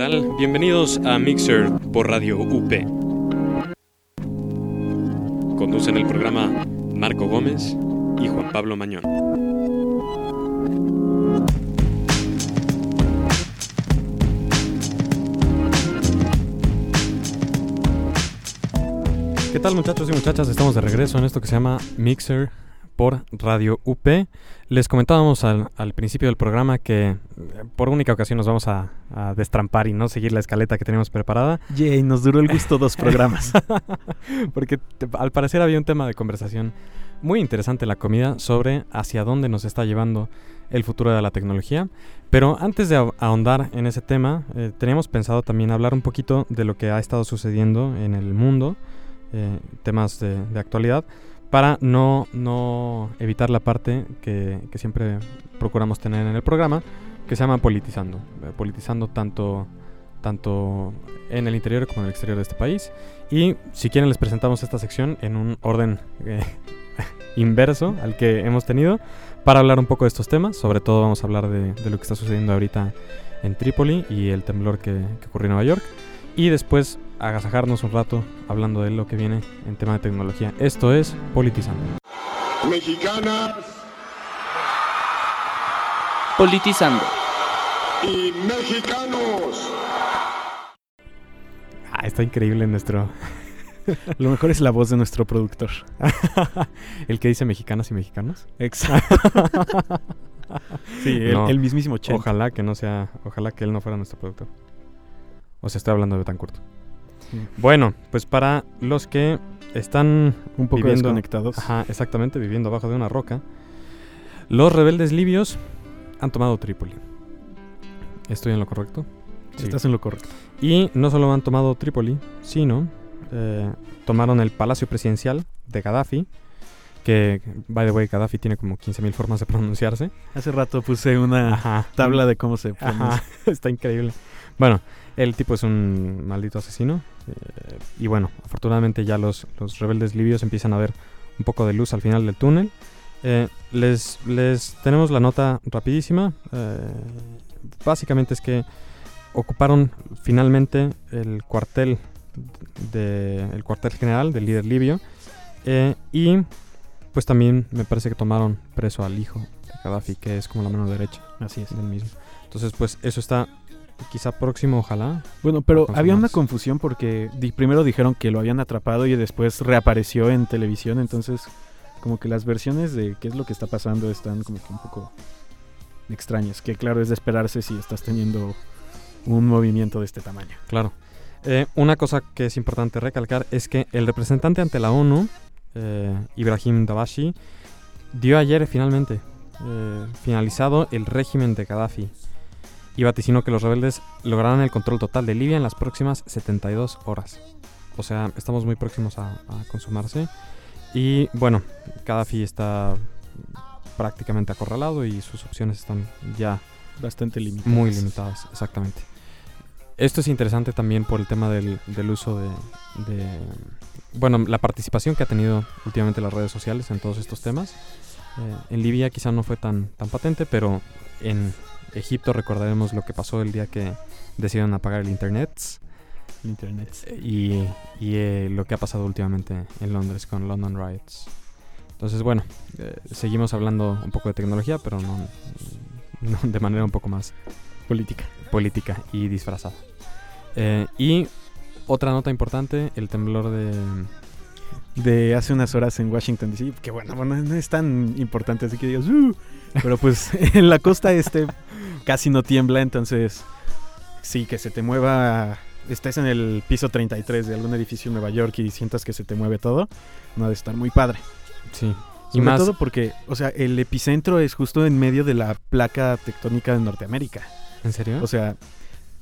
Bienvenidos a Mixer por Radio UP. Conducen el programa Marco Gómez y Juan Pablo Mañón. ¿Qué tal muchachos y muchachas? Estamos de regreso en esto que se llama Mixer por Radio UP. Les comentábamos al, al principio del programa que eh, por única ocasión nos vamos a, a destrampar y no seguir la escaleta que teníamos preparada. Yay, nos duró el gusto dos programas. Porque te- al parecer había un tema de conversación muy interesante la comida sobre hacia dónde nos está llevando el futuro de la tecnología. Pero antes de ahon- ahondar en ese tema, eh, teníamos pensado también hablar un poquito de lo que ha estado sucediendo en el mundo, eh, temas de, de actualidad, para no, no evitar la parte que, que siempre procuramos tener en el programa, que se llama politizando. Eh, politizando tanto, tanto en el interior como en el exterior de este país. Y si quieren les presentamos esta sección en un orden eh, inverso al que hemos tenido para hablar un poco de estos temas. Sobre todo vamos a hablar de, de lo que está sucediendo ahorita en Trípoli y el temblor que, que ocurrió en Nueva York. Y después agasajarnos un rato hablando de lo que viene en tema de tecnología. Esto es Politizando. mexicanas Politizando. y mexicanos. Ah, está increíble nuestro... Lo mejor es la voz de nuestro productor. el que dice mexicanas y mexicanos. Exacto. sí, el, No. el mismísimo Chen. Ojalá que no sea, ojalá que él no fuera nuestro productor. O sea, estoy hablando de Betancourt. Bueno, pues para los que están Un poco viviendo- desconectados. Ajá, exactamente, viviendo abajo de una roca, los rebeldes libios han tomado Trípoli. ¿Estoy en lo correcto? Sí. Estás en lo correcto. Y no solo han tomado Trípoli, sino eh, tomaron el palacio presidencial de Gaddafi, que, by the way, Gaddafi tiene como 15.000 formas de pronunciarse. Hace rato puse una Ajá. tabla de cómo se pronuncia. Ajá, está increíble. Bueno, el tipo es un maldito asesino. Eh, y bueno, afortunadamente ya los, los rebeldes libios empiezan a ver un poco de luz al final del túnel. Eh, les, les tenemos la nota rapidísima. eh, básicamente es que ocuparon finalmente el cuartel de, el cuartel general del líder libio. eh, y pues también me parece que tomaron preso al hijo de Gaddafi, que es como la mano derecha Así es. del mismo. Entonces, pues eso está quizá próximo, ojalá. Bueno, pero había una confusión porque di- primero dijeron que lo habían atrapado y después reapareció en televisión. Entonces, como que las versiones de qué es lo que está pasando están como que un poco extrañas. Que claro, es de esperarse si estás teniendo un movimiento de este tamaño. Claro. Eh, una cosa que es importante recalcar es que el representante ante la ONU, eh, Ibrahim Dabashi, dio ayer finalmente eh, finalizado el régimen de Gaddafi y vaticinó que los rebeldes lograrán el control total de Libia en las próximas 72 horas. O sea, estamos muy próximos a, a consumarse. Y bueno, Gaddafi está prácticamente acorralado y sus opciones están ya Bastante limitado. muy limitadas, exactamente. Esto es interesante también por el tema del, del uso de, de- Bueno, la participación que ha tenido últimamente las redes sociales en todos estos temas. Eh, en Libia quizá no fue tan, tan patente, pero en Egipto recordaremos lo que pasó el día que decidieron apagar el internet Internet. y, y, eh, lo que ha pasado últimamente en Londres con London Riots. Entonces, bueno, eh, seguimos hablando un poco de tecnología, pero no, no de manera un poco más Política. política y disfrazada. Eh, y otra nota importante, el temblor de... De hace unas horas en Washington DC. Que bueno, bueno, no es tan importante así que digas. "Uh", pero pues en la costa este casi no tiembla. Entonces, sí, que se te mueva. Estés en el piso 33 de algún edificio en Nueva York y sientas que se te mueve todo. No ha de estar muy padre. Sí. Y Sobre más... todo porque, o sea, el epicentro es justo en medio de la placa tectónica de Norteamérica. ¿En serio? O sea,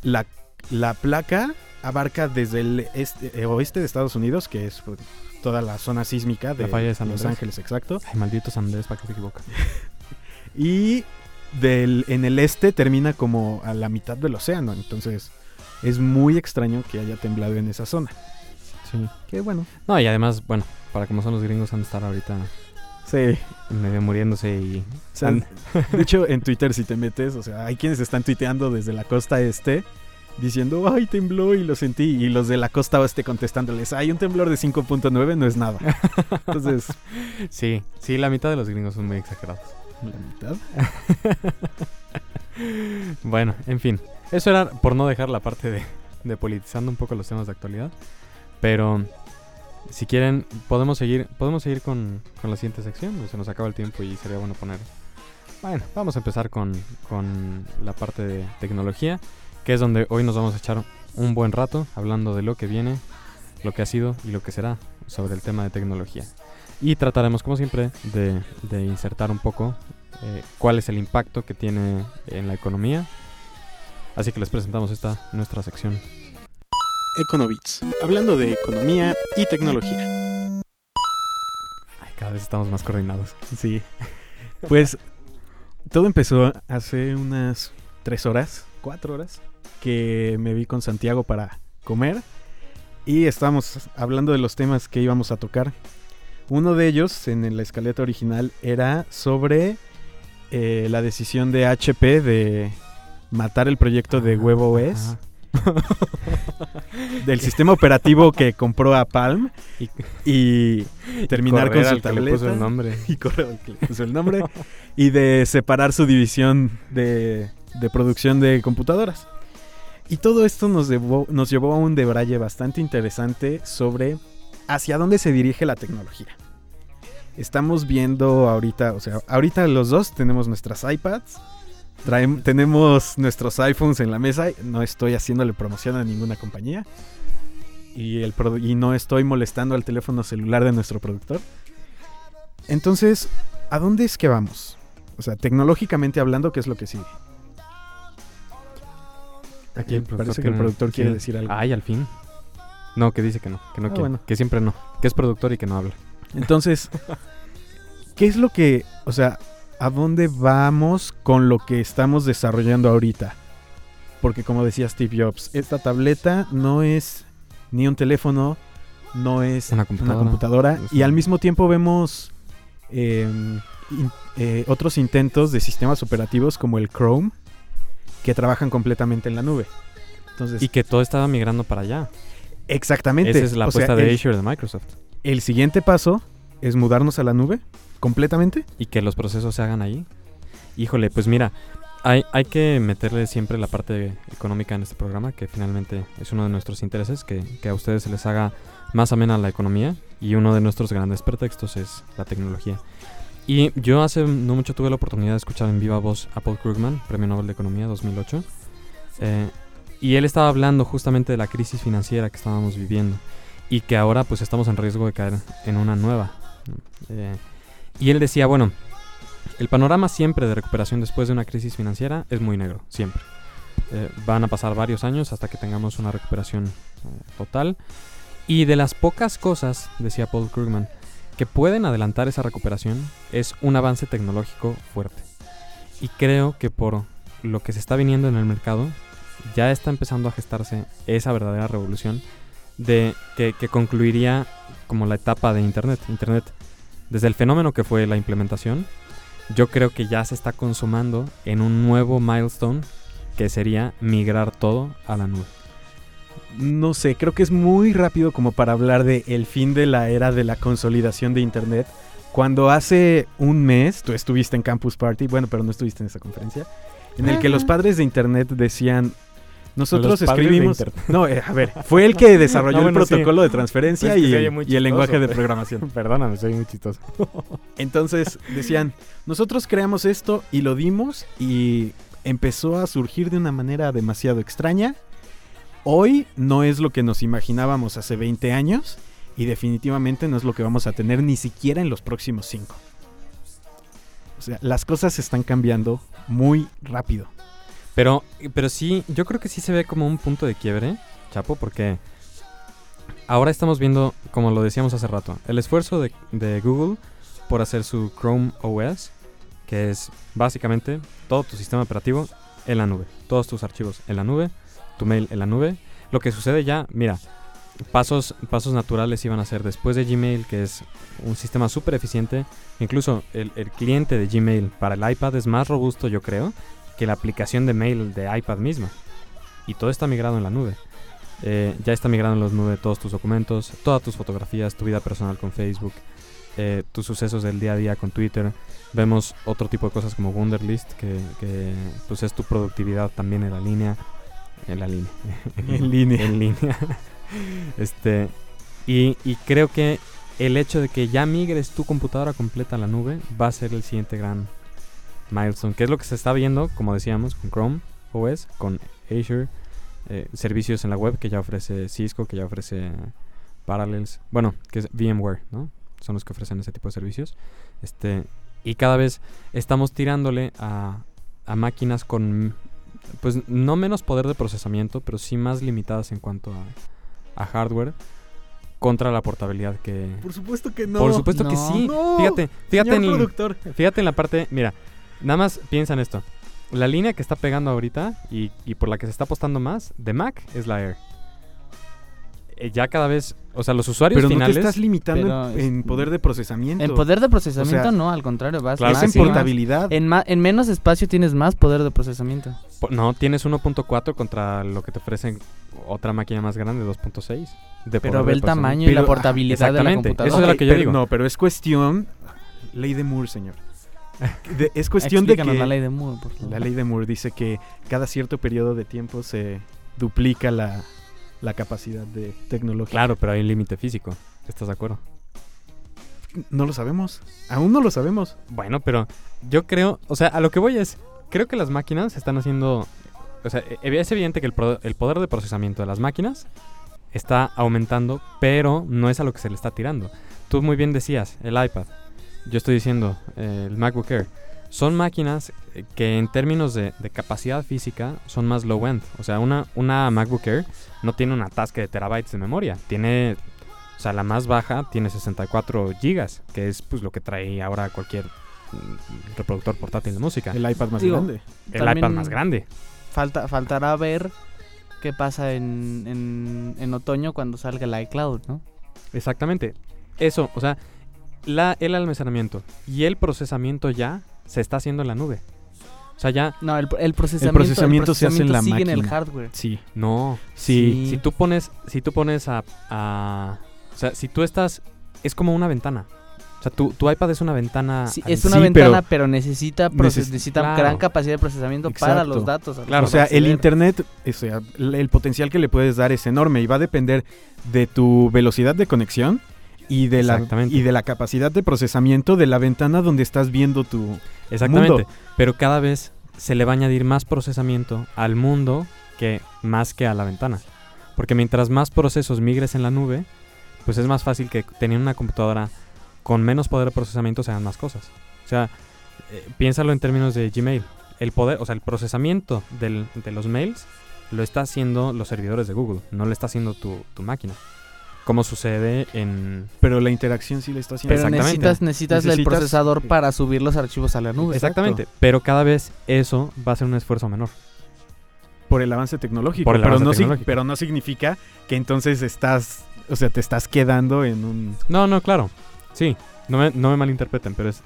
la, la placa abarca desde el este, eh, oeste de Estados Unidos, que es pues, toda la zona sísmica de La falla de San Los Andrés. Ángeles, exacto. Ay, maldito San Andrés, ¿para qué se equivoca? Y del, en el este termina como a la mitad del océano. Entonces es muy extraño que haya temblado en esa zona. Sí. Que bueno. No, y además, bueno, para como son los gringos, han de estar ahorita Sí. medio muriéndose y... O sea, de hecho, en Twitter si te metes, o sea, hay quienes están tuiteando desde la costa este diciendo, ay, tembló y lo sentí. Y los de la costa oeste contestándoles, ay, un temblor de 5.9 no es nada. Entonces, Sí, sí, la mitad de los gringos son muy exagerados. La mitad. Bueno, en fin. Eso era por no dejar la parte de, de politizando un poco los temas de actualidad. Pero si quieren, podemos seguir, podemos seguir con, la siguiente sección. Se nos acaba el tiempo y sería bueno poner. Bueno, vamos a empezar con la parte de tecnología, que es donde hoy nos vamos a echar un buen rato hablando de lo que viene, lo que ha sido y lo que será sobre el tema de tecnología. Y trataremos, como siempre, de, de insertar un poco eh, cuál es el impacto que tiene en la economía. Así que les presentamos esta nuestra sección. Econobits, hablando de economía y tecnología. Ay, cada vez estamos más coordinados. Sí. Pues todo empezó hace unas tres horas, cuatro horas, que me vi con Santiago para comer y estábamos hablando de los temas que íbamos a tocar. Uno de ellos, en la escaleta original, era sobre eh, la decisión de HP de matar el proyecto de WebOS, Ajá. del sistema operativo que compró a Palm Y- y terminar con Correr su al que le puso tableta. el nombre. y correo al que le puso el nombre y de separar su división de, de producción de computadoras. Y todo esto nos, llevó- nos llevó a un debraye bastante interesante sobre hacia dónde se dirige la tecnología. Estamos viendo ahorita, o sea, ahorita los dos tenemos nuestras iPads, tenemos nuestros iPhones en la mesa, no estoy haciéndole promoción a ninguna compañía y, el produ- y no estoy molestando al teléfono celular de nuestro productor. Entonces, ¿a dónde es que vamos? O sea, tecnológicamente hablando, ¿qué es lo que sigue? Aquí el Parece que el productor quiere decir algo. Ay, al fin. No, que dice que no, que no Ah, quiere, bueno. que siempre no, que es productor y que no habla. Entonces, ¿qué es lo que, o sea, a dónde vamos con lo que estamos desarrollando ahorita? Porque como decía Steve Jobs, esta tableta no es ni un teléfono, no es Una una computadora. y al mismo tiempo vemos eh, in- eh, otros intentos de sistemas operativos como el Chrome que trabajan completamente en la nube. Entonces, Y que todo estaba migrando para allá. Exactamente. Esa es la o sea, apuesta de el- Azure de Microsoft. el siguiente paso es mudarnos a la nube completamente. Y que los procesos se hagan ahí. Híjole, pues mira, hay, hay que meterle siempre la parte económica en este programa, que finalmente es uno de nuestros intereses, que, que a ustedes se les haga más amena la economía. Y uno de nuestros grandes pretextos es la tecnología. Y yo hace no mucho tuve la oportunidad de escuchar en viva voz a Paul Krugman, Premio Nobel de Economía 2008. eh, y él estaba hablando justamente de la crisis financiera que estábamos viviendo y que ahora pues estamos en riesgo de caer en una nueva. Eh, y él decía, bueno, el panorama siempre de recuperación después de una crisis financiera es muy negro, siempre. Eh, van a pasar varios años hasta que tengamos una recuperación eh, total. Y de las pocas cosas, decía Paul Krugman, que pueden adelantar esa recuperación es un avance tecnológico fuerte. Y creo que por lo que se está viniendo en el mercado, ya está empezando a gestarse esa verdadera revolución de que, que concluiría como la etapa de Internet. Internet, desde el fenómeno que fue la implementación, yo creo que ya se está consumando en un nuevo milestone que sería migrar todo a la nube. No sé, creo que es muy rápido como para hablar de el fin de la era de la consolidación de Internet. Cuando hace un mes tú estuviste en Campus Party, bueno, pero no estuviste en esa conferencia, en el que los padres de Internet decían, nosotros escribimos... No, eh, a ver, fue el que desarrolló No, bueno, el sí. protocolo de transferencia Pues y, y el lenguaje de programación. Perdóname, soy muy chistoso. Entonces decían, nosotros creamos esto y lo dimos y empezó a surgir de una manera demasiado extraña. Hoy no es lo que nos imaginábamos hace 20 años y definitivamente no es lo que vamos a tener ni siquiera en los próximos 5. O sea, las cosas están cambiando muy rápido. Pero, pero sí, yo creo que sí se ve como un punto de quiebre, Chapo, porque ahora estamos viendo, como lo decíamos hace rato, el esfuerzo de, de Google por hacer su Chrome OS, que es básicamente todo tu sistema operativo en la nube, todos tus archivos en la nube, tu mail en la nube. Lo que sucede ya, mira, pasos, pasos naturales iban a ser después de Gmail, que es un sistema súper eficiente. Incluso el, el cliente de Gmail para el iPad es más robusto, yo creo, que la aplicación de mail de iPad misma. y todo está migrado en la nube. Eh, ya está migrado en la nube todos tus documentos, todas tus fotografías, tu vida personal con Facebook, eh, tus sucesos del día a día con Twitter. Vemos otro tipo de cosas como Wunderlist, que, que pues es tu productividad también en la línea. En la línea. En línea. en línea. este, y, y creo que el hecho de que ya migres tu computadora completa a la nube va a ser el siguiente gran milestone, que es lo que se está viendo, como decíamos, con Chrome OS, con Azure, eh, servicios en la web que ya ofrece Cisco, que ya ofrece Parallels, bueno, que es VMware, ¿no? Son los que ofrecen ese tipo de servicios. Este, y cada vez estamos tirándole a, a máquinas con, pues no menos poder de procesamiento, pero sí más limitadas en cuanto a, a hardware contra la portabilidad que... Por supuesto que no. Por supuesto que sí. No, Fíjate, fíjate Señor en, productor. fíjate en la parte, mira, nada más piensa en esto. La línea que está pegando ahorita y, y por la que se está apostando más de Mac es la Air. Eh, ya cada vez, o sea, los usuarios Pero no finales... te estás limitando Pero en, es- en poder de procesamiento. En poder de procesamiento O sea, no, al contrario, vas Claro es más en sí. y más. portabilidad. En, ma- en menos espacio tienes más poder de procesamiento. No, tienes 1.4 contra lo que te ofrecen otra máquina más grande, 2.6. de Pero poder ve el tamaño y Pero, la ah, portabilidad de la exactamente, computadora. eso es lo que yo pero- digo. No, pero es cuestión. Ley de Moore, señor. De- es cuestión de que. La ley de Moore, por favor. La ley de Moore dice que cada cierto periodo de tiempo se duplica la, la capacidad de tecnología. Claro, pero hay un límite físico. ¿Estás de acuerdo? No lo sabemos. Aún no lo sabemos. Bueno, pero yo creo, o sea, a lo que voy es, creo que las máquinas están haciendo, o sea, e- es evidente que el, pro- el poder de procesamiento de las máquinas está aumentando, pero no es a lo que se le está tirando. Tú muy bien decías, el iPad, yo estoy diciendo, eh, el MacBook Air, son máquinas que en términos de, de capacidad física son más low end. O sea, una, una MacBook Air no tiene una tasca de terabytes de memoria, tiene... O sea, la más baja tiene 64 gigas, que es pues lo que trae ahora cualquier mm, reproductor portátil de música. El, El iPad más Digo, grande. también- iPad más grande. Falta, faltará ver qué pasa en, en, en otoño cuando salga el iCloud, ¿no? Exactamente. Eso, o sea, la, el almacenamiento y el procesamiento ya se está haciendo en la nube. O sea, ya No, el, el procesamiento, procesamiento se hace en la sigue en el máquina. hardware. Sí. no. Sí. Si tú pones, si tú pones a, a- o sea, si tú estás, es como una ventana. O sea, tu, tu iPad es una ventana. Sí, es una sí, ventana, pero pero, necesita, neces- necesita claro. gran capacidad de procesamiento para los datos. Claro, o sea, el internet, o sea, el el potencial que le puedes dar es enorme y va a depender de tu velocidad de conexión y de la y de la capacidad de procesamiento de la ventana donde estás viendo tu Exactamente. mundo. Pero cada vez se le va a añadir más procesamiento al mundo que más que a la ventana. Porque mientras más procesos migres en la nube, pues es más fácil que teniendo una computadora con menos poder de procesamiento se hagan más cosas. O sea, eh, piénsalo en términos de Gmail. El poder, o sea, el procesamiento del- de los mails lo está haciendo los servidores de Google, no lo está haciendo tu, tu máquina. Como sucede en... Pero la interacción sí le está haciendo. Pero Exactamente. necesitas, necesitas, el Necesitas- procesador para subir los archivos a la nube. Exactamente. Pero cada vez eso va a ser un esfuerzo menor. por el avance tecnológico, Por el pero, avance no tecnológico. pero no significa que entonces estás, o sea, te estás quedando en un No, no, claro. Sí, no me, no me malinterpreten, pero es,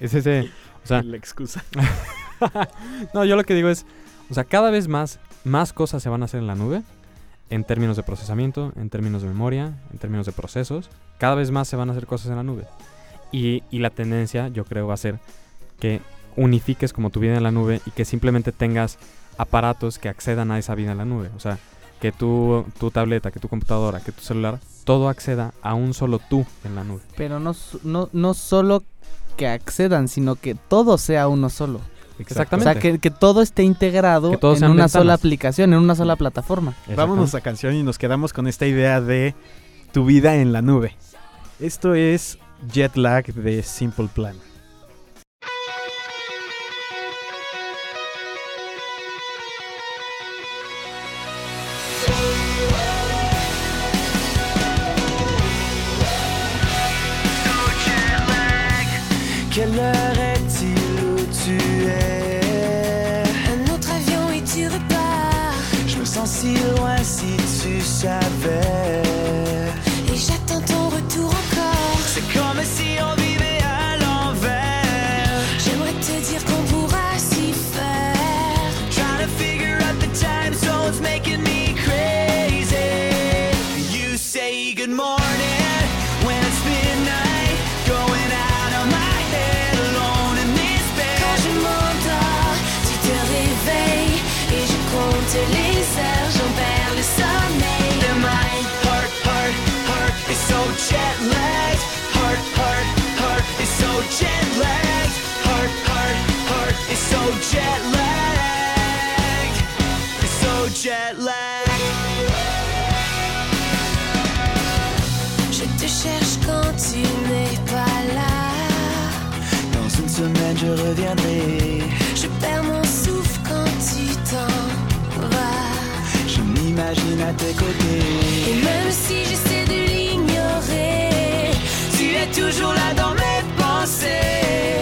es ese... O sea, la excusa. no, yo lo que digo es, o sea, cada vez más, más cosas se van a hacer en la nube, en términos de procesamiento, en términos de memoria, en términos de procesos, cada vez más se van a hacer cosas en la nube. Y, y la tendencia, yo creo, va a ser que unifiques como tu vida en la nube y que simplemente tengas aparatos que accedan a esa vida en la nube. O sea, que tu, tu tableta, que tu computadora, que tu celular, todo acceda a un solo tú en la nube. Pero no, no, no solo que accedan, sino que todo sea uno solo. O Exactamente. sea, que, que todo esté integrado Que todo en una ventanas. sola aplicación, en una sola plataforma. Vámonos a canción y nos quedamos con esta idea de tu vida en la nube. Esto es Jet Lag de Simple Plan. Quelle heure tu savais. Tu n'es pas là. Dans une semaine, je reviendrai. Je perds mon souffle quand tu t'en vas. Je m'imagine à tes côtés. Et même si j'essaie de l'ignorer, Tu es toujours là dans mes pensées.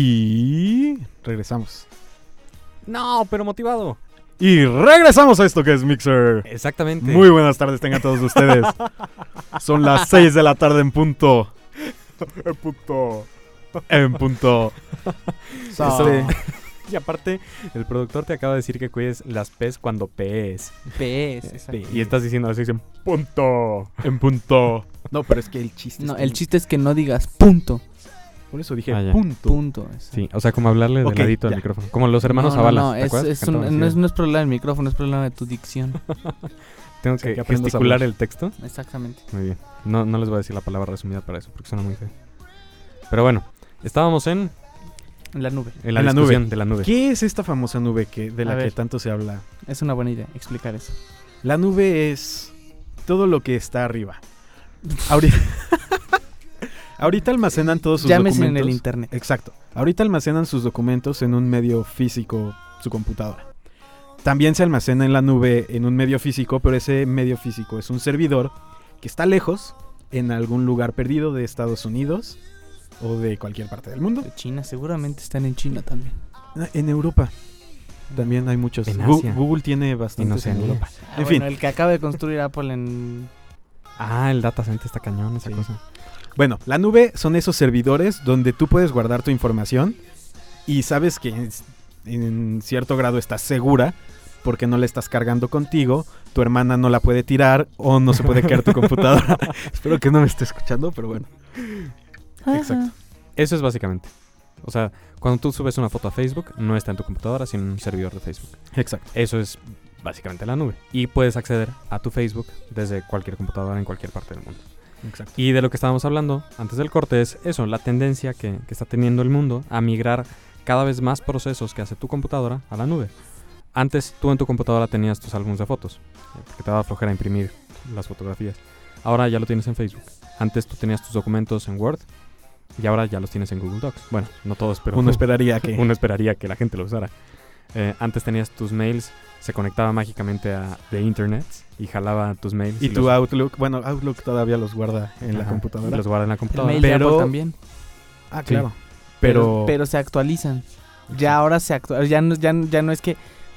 Y regresamos. No, pero motivado. Y regresamos a esto que es Mixer. Exactamente. Muy buenas tardes tengan todos ustedes. Son las 6 de la tarde en punto. En punto. En punto. So, Este, Y aparte, el productor te acaba de decir que cuides las P's cuando P's. PS, exacto. Y estás diciendo así, dicen, punto. En punto. No, pero es que el chiste. No, es el chiste es que no digas punto. Por eso dije Ah, punto. Punto. exacto. Sí, o sea, como hablarle Ok, del ladito al micrófono. Como los hermanos no, no, Zavala. No, ¿te es, acuerdas? es Que un- cantaban no, es, así? no es problema del micrófono, es problema de tu dicción. Tengo O sea, que, que gesticular el texto. Exactamente. Muy bien. No, no les voy a decir la palabra resumida para eso, porque suena muy feo. Pero bueno, estábamos en, En la nube. en la En la nube. de la nube. ¿Qué es esta famosa nube que, de A la que ver. tanto se habla? Es una buena idea explicar eso. La nube es todo lo que está arriba. Ahorita, Ahorita almacenan todos sus Llámese en documentos. el internet. Exacto. Ahorita almacenan sus documentos en un medio físico, su computadora. También se almacena en la nube en un medio físico, pero ese medio físico es un servidor que está lejos, en algún lugar perdido de Estados Unidos o de cualquier parte del mundo. De China, seguramente están en China también. Ah, En Europa también hay muchos. En Asia. Google tiene bastantes en Oceanía. Europa. Ah, En bueno, fin. el que acaba de construir Apple en... Ah, el data center está cañón, esa Sí. cosa. Bueno, la nube son esos servidores donde tú puedes guardar tu información y sabes que en, en cierto grado estás segura porque no la estás cargando contigo, tu hermana no la puede tirar o no se puede caer tu computadora. Espero que no me esté escuchando, pero bueno. Exacto. Eso es básicamente. O sea, cuando tú subes una foto a Facebook, no está en tu computadora, sino en un servidor de Facebook. Exacto. Eso es básicamente la nube. Y puedes acceder a tu Facebook desde cualquier computadora en cualquier parte del mundo. Exacto. Y de lo que estábamos hablando antes del corte es eso, la tendencia que, que está teniendo el mundo a migrar cada vez más procesos que hace tu computadora a la nube. Antes tú en tu computadora tenías tus álbumes de fotos, eh, porque te daba flojera imprimir las fotografías. Ahora ya lo tienes en Facebook. Antes tú tenías tus documentos en Word y ahora ya los tienes en Google Docs. Bueno, no todos, pero Uno esperaría que... uno esperaría que la gente lo usara. Eh, antes tenías tus mails, se conectaba mágicamente a de internet y jalaba tus mails. Y tu los- Outlook, bueno, Outlook todavía los guarda en la computadora. los guarda en la El computadora. de Pero- Apple también. Ah, Sí. claro. Pero, Pero, pero se actualizan. Ya ahora se actualizan. Ya no, ya, ya no es que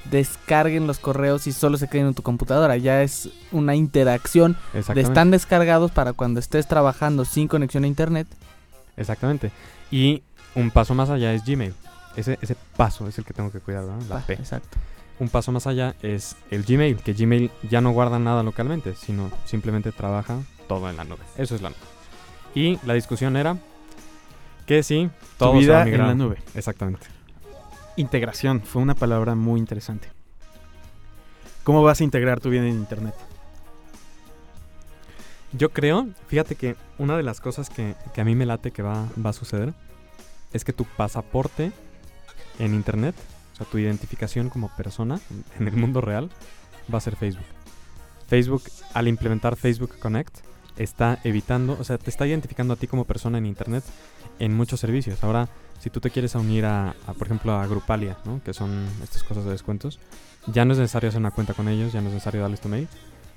descarguen los correos y solo se queden en tu computadora. Ya es una interacción de están descargados para cuando estés trabajando sin conexión a internet. Exactamente. Y un paso más allá es Gmail. Ese, ese paso es el que tengo que cuidar, ¿verdad? La Ah, P. Exacto. Un paso más allá es el Gmail, que Gmail ya no guarda nada localmente, sino simplemente trabaja todo en la nube. Eso es la nube. Y la discusión era que sí, todo Tu se va a vida en migrar. la nube. Exactamente. Integración fue una palabra muy interesante. ¿Cómo vas a integrar tu vida en internet? Yo creo, fíjate que una de las cosas que, que a mí me late que va, va a suceder es que tu pasaporte en internet, o sea, tu identificación como persona en el mundo real, va a ser Facebook. Facebook, al implementar Facebook Connect, está evitando, o sea, te está identificando a ti como persona en internet en muchos servicios. Ahora, si tú te quieres unir a, por ejemplo, a Grupalia, ¿no? que son estas cosas de descuentos, ya no es necesario hacer una cuenta con ellos, ya no es necesario darles tu mail.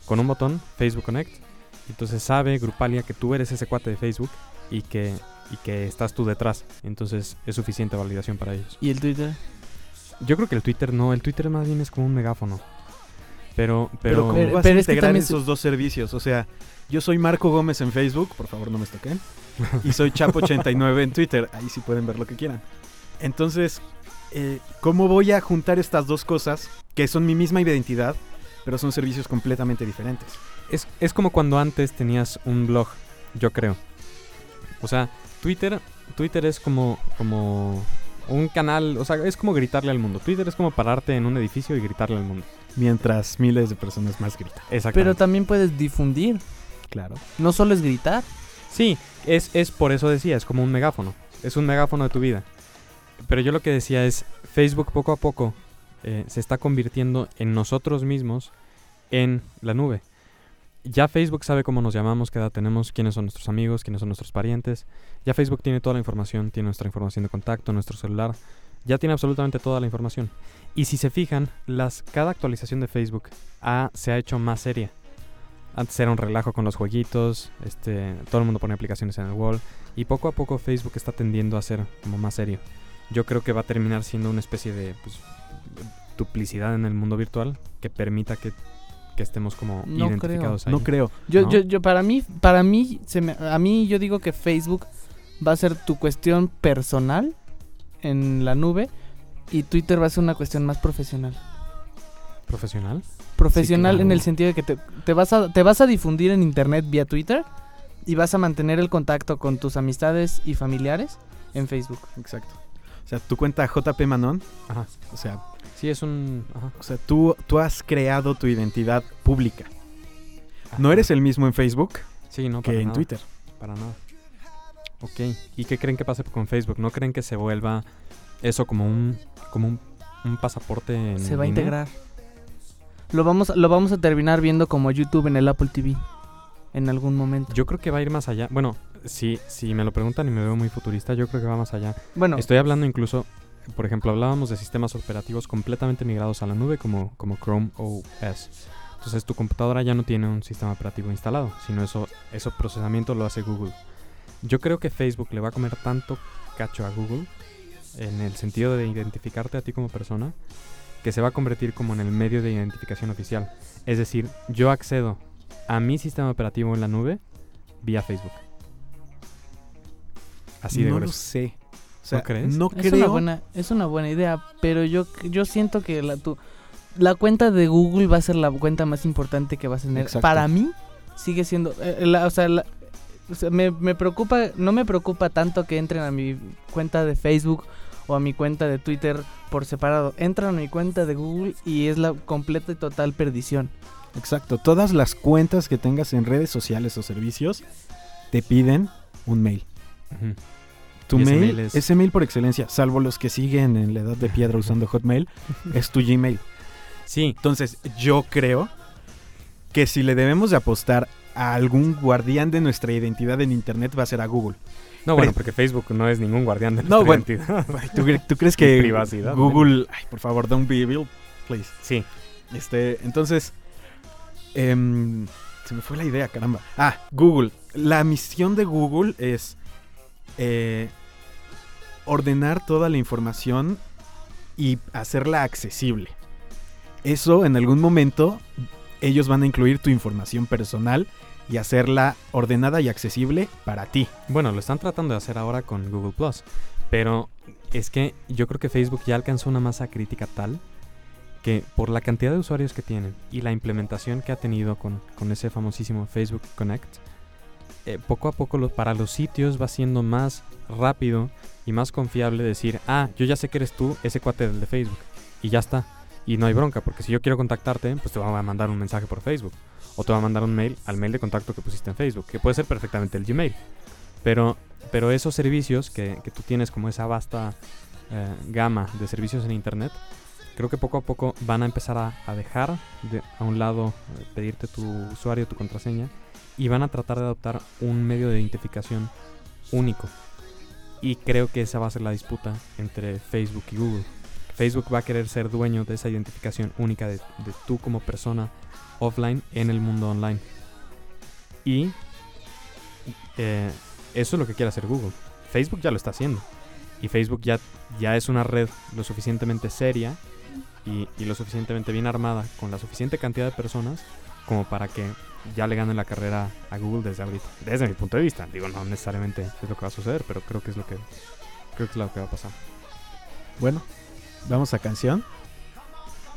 Con un botón, Facebook Connect, entonces sabe Grupalia que tú eres ese cuate de Facebook y que, y que estás tú detrás. Entonces es suficiente validación para ellos. ¿Y el Twitter? Yo creo que el Twitter no, el Twitter más bien es como un megáfono. Pero, Pero, pero, ¿cómo vas pero a es que integrar esos dos servicios? O sea, yo soy Marco Gómez en Facebook, por favor no me toquen. Y soy Chapo89 en Twitter, ahí sí pueden ver lo que quieran. Entonces, eh, ¿cómo voy a juntar estas dos cosas que son mi misma identidad, pero son servicios completamente diferentes? es, es como cuando antes tenías un blog, yo creo. O sea, Twitter, Twitter es como, como un canal, o sea, es como gritarle al mundo. Twitter es como pararte en un edificio y gritarle al mundo. Mientras miles de personas más gritan. Exacto. Pero también puedes difundir. Claro. No solo es gritar. Sí, es, es por eso decía, es como un megáfono. Es un megáfono de tu vida. Pero yo lo que decía es, Facebook poco a poco eh, se está convirtiendo en nosotros mismos en la nube. Ya Facebook sabe cómo nos llamamos, qué edad tenemos, quiénes son nuestros amigos, quiénes son nuestros parientes. Ya Facebook tiene toda la información, tiene nuestra información de contacto, nuestro celular. Ya tiene absolutamente toda la información. Y si se fijan, las, cada actualización de Facebook ha- se ha hecho más seria. Antes era un relajo con los jueguitos, este, todo el mundo pone aplicaciones en el wall y poco a poco Facebook está tendiendo a ser como más serio. Yo creo que va a terminar siendo una especie de pues, duplicidad en el mundo virtual que permita que, que estemos como No identificados ahí. No creo. Yo, ¿No? yo, yo, para mí, para mí, se me- a mí yo digo que Facebook va a ser tu cuestión personal en la nube y Twitter va a ser una cuestión más profesional. ¿Profesional? Profesional en claro. el sentido de que te, te vas a, te vas a difundir en internet vía Twitter y vas a mantener el contacto con tus amistades y familiares en Facebook. Exacto. O sea, tu cuenta JP Manon, Ajá. o sea, Sí, es un... Ajá. o sea tú, tú has creado tu identidad pública. No eres el mismo en Facebook Sí, no, que para en nada, Twitter. Para nada. Ok. ¿Y qué creen que pase con Facebook? ¿No creen que se vuelva eso como un, como un, un pasaporte en Se va a integrar. Lo vamos, lo vamos a terminar viendo como YouTube en el Apple TV en algún momento. Yo creo que va a ir más allá. Bueno, si, si me lo preguntan y me veo muy futurista, yo creo que va más allá. bueno, Estoy hablando incluso, por ejemplo, hablábamos de sistemas operativos completamente migrados a la nube como, como Chrome OS. Entonces tu computadora ya no tiene un sistema operativo instalado, sino eso, eso procesamiento lo hace Google. Yo creo que Facebook le va a comer tanto cacho a Google en el sentido de identificarte a ti como persona que se va a convertir como en el medio de identificación oficial. Es decir, yo accedo a mi sistema operativo en la nube vía Facebook. Así de no lo grueso. sé. O sea, ¿No crees? No es creo. una buena, es una buena idea, pero yo, yo siento que la tu, la cuenta de Google va a ser la cuenta más importante que vas a tener. Exacto. Para mí sigue siendo, eh, la- o sea, la- o sea, me, me preocupa, no me preocupa tanto que entren a mi cuenta de Facebook o a mi cuenta de Twitter por separado. Entran a mi cuenta de Google y es la completa y total perdición. Exacto. Todas las cuentas que tengas en redes sociales o servicios te piden un mail. Ujú. Tu mail, mail es- ese mail por excelencia, salvo los que siguen en la edad de piedra usando Hotmail, es tu Gmail. Sí, Entonces, yo creo que si le debemos de apostar a algún guardián de nuestra identidad en internet va a ser a Google. no, bueno, porque Facebook no es ningún guardián de No, nuestra bueno. identidad. ¿Tú, cre- tú crees que Privacidad, Google, ay, por favor, don't be evil, please. Sí, Este, entonces, em, se me fue la idea, caramba. Ah, Google. La misión de Google es eh, ordenar toda la información y hacerla accesible. eso en algún momento ellos van a incluir tu información personal y hacerla ordenada y accesible para ti. Bueno, lo están tratando de hacer ahora con Google Plus, pero es que yo creo que Facebook ya alcanzó una masa crítica tal que por la cantidad de usuarios que tienen y la implementación que ha tenido con, con ese famosísimo Facebook Connect, eh, poco a poco lo- para los sitios va siendo más rápido y más confiable decir, ah, yo ya sé que eres tú, ese cuate del de Facebook, y ya está. Y no hay bronca, porque si yo quiero contactarte, pues te voy a mandar un mensaje por Facebook. O te voy a mandar un mail al mail de contacto que pusiste en Facebook, que puede ser perfectamente el Gmail. Pero, pero esos servicios que, que tú tienes como esa vasta eh, gama de servicios en Internet, creo que poco a poco van a empezar a, a dejar de, a un lado eh, pedirte tu usuario, tu contraseña, y van a tratar de adoptar un medio de identificación único. Y creo que esa va a ser la disputa entre Facebook y Google. Facebook va a querer ser dueño de esa identificación única de, de tú como persona offline en el mundo online. Y eh, eso es lo que quiere hacer Google. Facebook ya lo está haciendo. Y Facebook ya, ya es una red lo suficientemente seria y, y lo suficientemente bien armada con la suficiente cantidad de personas como para que ya le ganen la carrera a Google desde ahorita. Desde mi punto de vista. Digo, no necesariamente es lo que va a suceder, pero creo que es lo que creo que es lo que va a pasar. Bueno, vamos a canción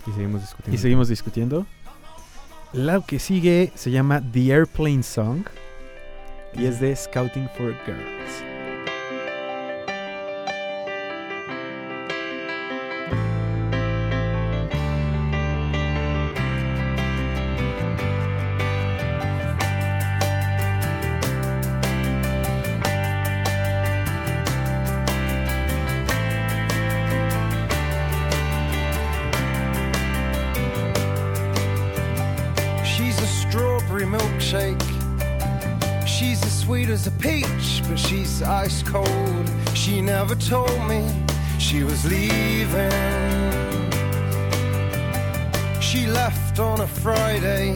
Y seguimos discutiendo. y seguimos discutiendo. La que sigue se llama The Airplane Song y es de Scouting for Girls. Was leaving. She left on a Friday.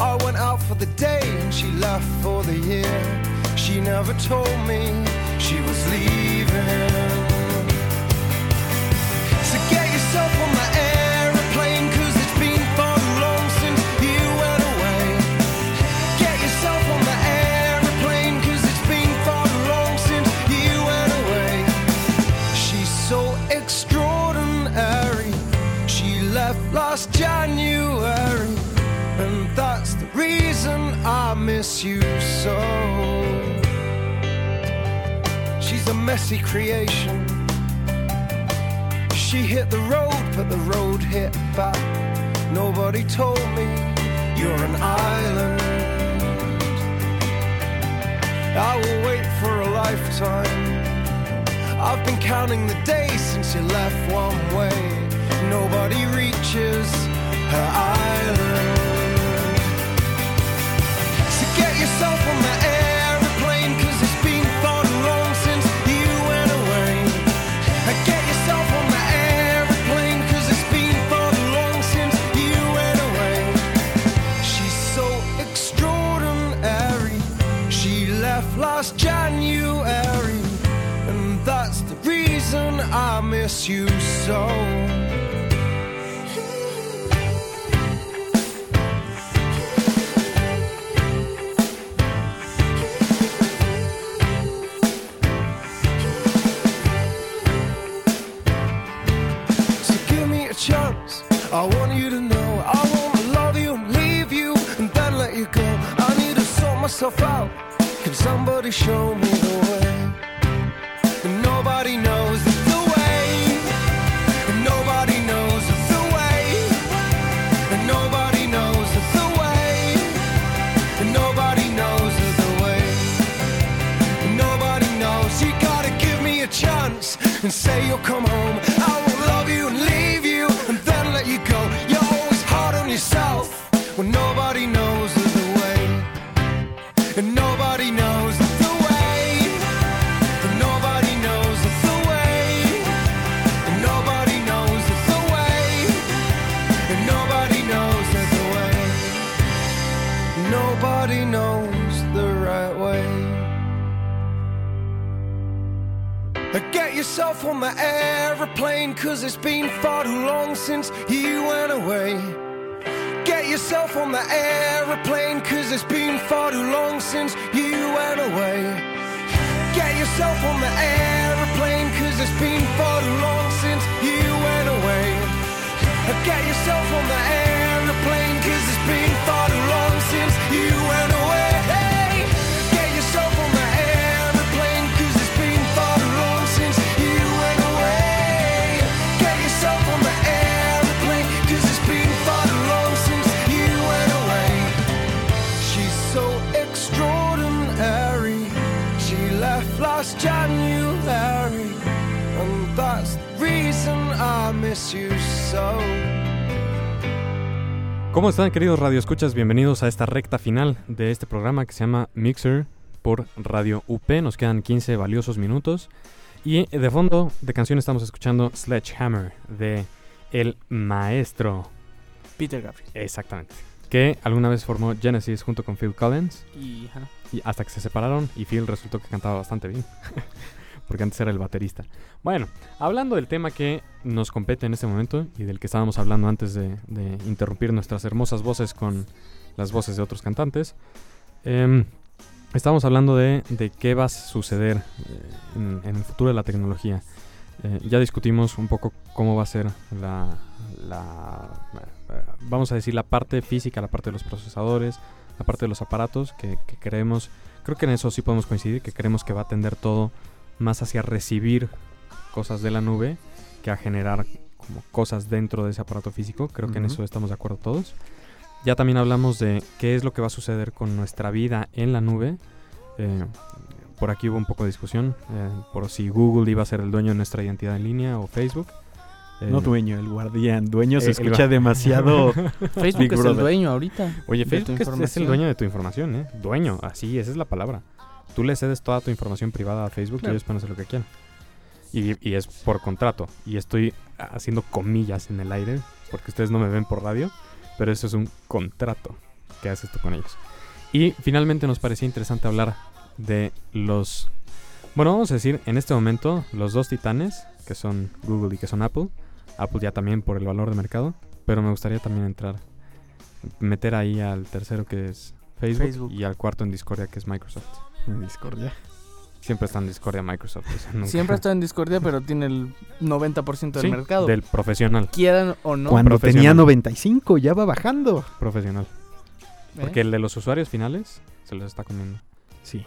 I went out for the day and she left for the year. She never told me she was leaving. So get yourself on aeroplane, left last January, and that's the reason I miss you so. She's a messy creation. She hit the road, but the road hit back. Nobody told me you're an island. I will wait for a lifetime. I've been counting the days since you left one way. Nobody reaches her island. So get yourself on the aeroplane, cause it's been far too long since you went away. Get yourself on the aeroplane, cause it's been far too long since you went away. She's so extraordinary. She left last January, and that's the reason I miss you. So I want you to know I wanna love you leave you and then let you go. I need to sort myself out. Can somebody show me the way? And nobody knows the way. And nobody knows the way. And nobody knows the way. And nobody knows the way. And nobody knows. You gotta give me a chance and say you'll come home. I when nobody knows the way. And nobody knows the way. And nobody knows the way. And nobody knows the way. And nobody knows the way. Nobody knows the right way. Get yourself on the aeroplane, cause it's been far too long since you went away. Get yourself on the aeroplane, cause it's been far too long since you went away. Get yourself on the aeroplane, cause it's been far too long since you went away. Get yourself on the aeroplane, ¿Cómo están queridos radioescuchas? Bienvenidos a esta recta final de este programa que se llama Mixer por Radio UP. Nos quedan 15 valiosos minutos. Y de fondo de canción estamos escuchando Sledgehammer de El Maestro. Peter Gabriel. Exactamente. Que alguna vez formó Genesis junto con Phil Collins. Y. Y hasta que se separaron y Phil resultó que cantaba bastante bien. Porque antes era el baterista. Bueno, hablando del tema que nos compete en este momento y del que estábamos hablando antes de, interrumpir nuestras hermosas voces con las voces de otros cantantes, em, estábamos hablando de, qué va a suceder eh, en, el futuro de la tecnología. Eh, ya discutimos un poco cómo va a ser la, eh, vamos a decir, la parte física, la parte de los procesadores, la parte de los aparatos que, que queremos, creo que en eso sí podemos coincidir, que queremos que va a tender todo más hacia recibir cosas de la nube que a generar como cosas dentro de ese aparato físico. Creo que en eso estamos de acuerdo todos. Ya también hablamos de qué es lo que va a suceder con nuestra vida en la nube. Eh, por aquí hubo un poco de discusión eh, por si Google iba a ser el dueño de nuestra identidad en línea o Facebook. Eh, No dueño, el guardián. Dueño se Eh, escucha demasiado. Facebook Big es el dueño ahorita. Oye, Facebook es- es, el dueño de tu información, ¿eh? Dueño, así, esa es la palabra. Tú le cedes toda tu información privada a Facebook Claro. y ellos pueden hacer lo que quieran. Y, y es por contrato. Y estoy haciendo comillas en el aire, porque ustedes no me ven por radio, pero eso es un contrato que haces tú con ellos. Y finalmente nos parecía interesante hablar de los... Bueno, vamos a decir, en este momento, los dos titanes, que son Google y que son Apple. Apple ya también por el valor de mercado, pero me gustaría también entrar, meter ahí al tercero que es Facebook, Facebook. y al cuarto en discordia que es Microsoft. En discordia. Siempre está en discordia Microsoft. o sea, nunca- Siempre está en discordia, pero tiene el 90% del Sí, mercado. Del profesional, Quieran o no. Cuando tenía 95, ya va bajando. profesional. ¿eh? Porque el de los usuarios finales se los está comiendo. Sí.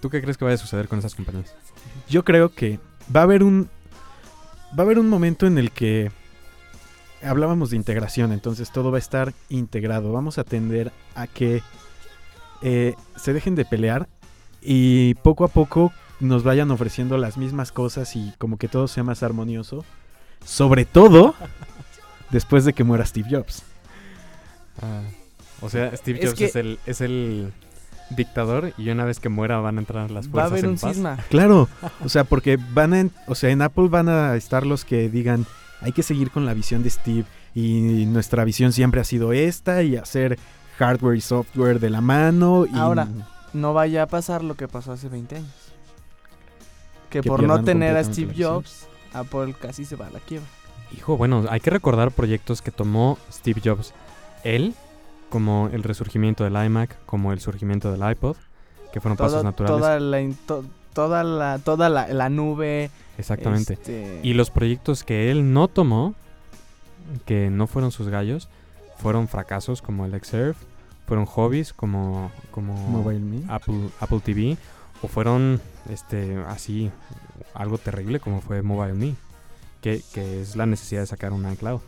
¿Tú qué crees que vaya a suceder con esas compañías? Yo creo que va a haber un. Va a haber un momento en el que. Hablábamos de integración, entonces todo va a estar integrado. Vamos a tender a que eh, se dejen de pelear y poco a poco nos vayan ofreciendo las mismas cosas y como que todo sea más armonioso. Sobre todo después de que muera Steve Jobs. o sea, Steve Es Jobs que- es, el, es el dictador y una vez que muera van a entrar las Va a fuerzas haber en un paz. cisma. Claro, o sea, porque van a, o sea, en Apple van a estar los que digan, hay que seguir con la visión de Steve y nuestra visión siempre ha sido esta y hacer hardware y software de la mano y Ahora, No vaya a pasar lo que pasó hace 20 años. Que, Que por no tener a Steve. Jobs, Apple casi se va a la quiebra. Hijo, bueno, hay que recordar proyectos que tomó Steve Jobs. Él, como el resurgimiento del iMac, como el surgimiento del iPod, que fueron pasos Toda, naturales. toda la, in- to- toda la, toda la, la nube. Exactamente. este, Y los proyectos que él no tomó, que no fueron sus gallos, fueron fracasos como el Xserve, fueron hobbies como, como Mobile Me. Apple, Apple TV, o fueron este así algo terrible como fue Mobile Me, que, que es la necesidad de sacar un iCloud.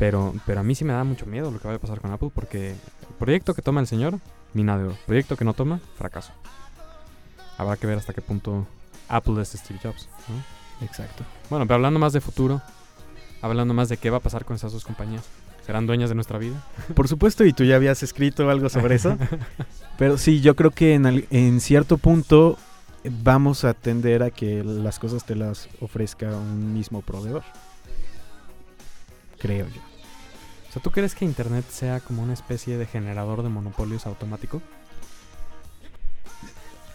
Pero, pero a mí sí me da mucho miedo lo que vaya a pasar con Apple, porque proyecto que toma el señor, mina de oro. Proyecto que no toma, fracaso. Habrá que ver hasta qué punto Apple es Steve Jobs. ¿no? Exacto. Bueno, pero hablando más de futuro, hablando más de qué va a pasar con esas dos compañías. ¿Serán dueñas de nuestra vida? Por supuesto, y tú ya habías escrito algo sobre eso. Pero sí, yo creo que en, en cierto punto vamos a tender a que las cosas te las ofrezca un mismo proveedor. Creo yo. O sea, ¿tú crees que Internet sea como una especie de generador de monopolios automático?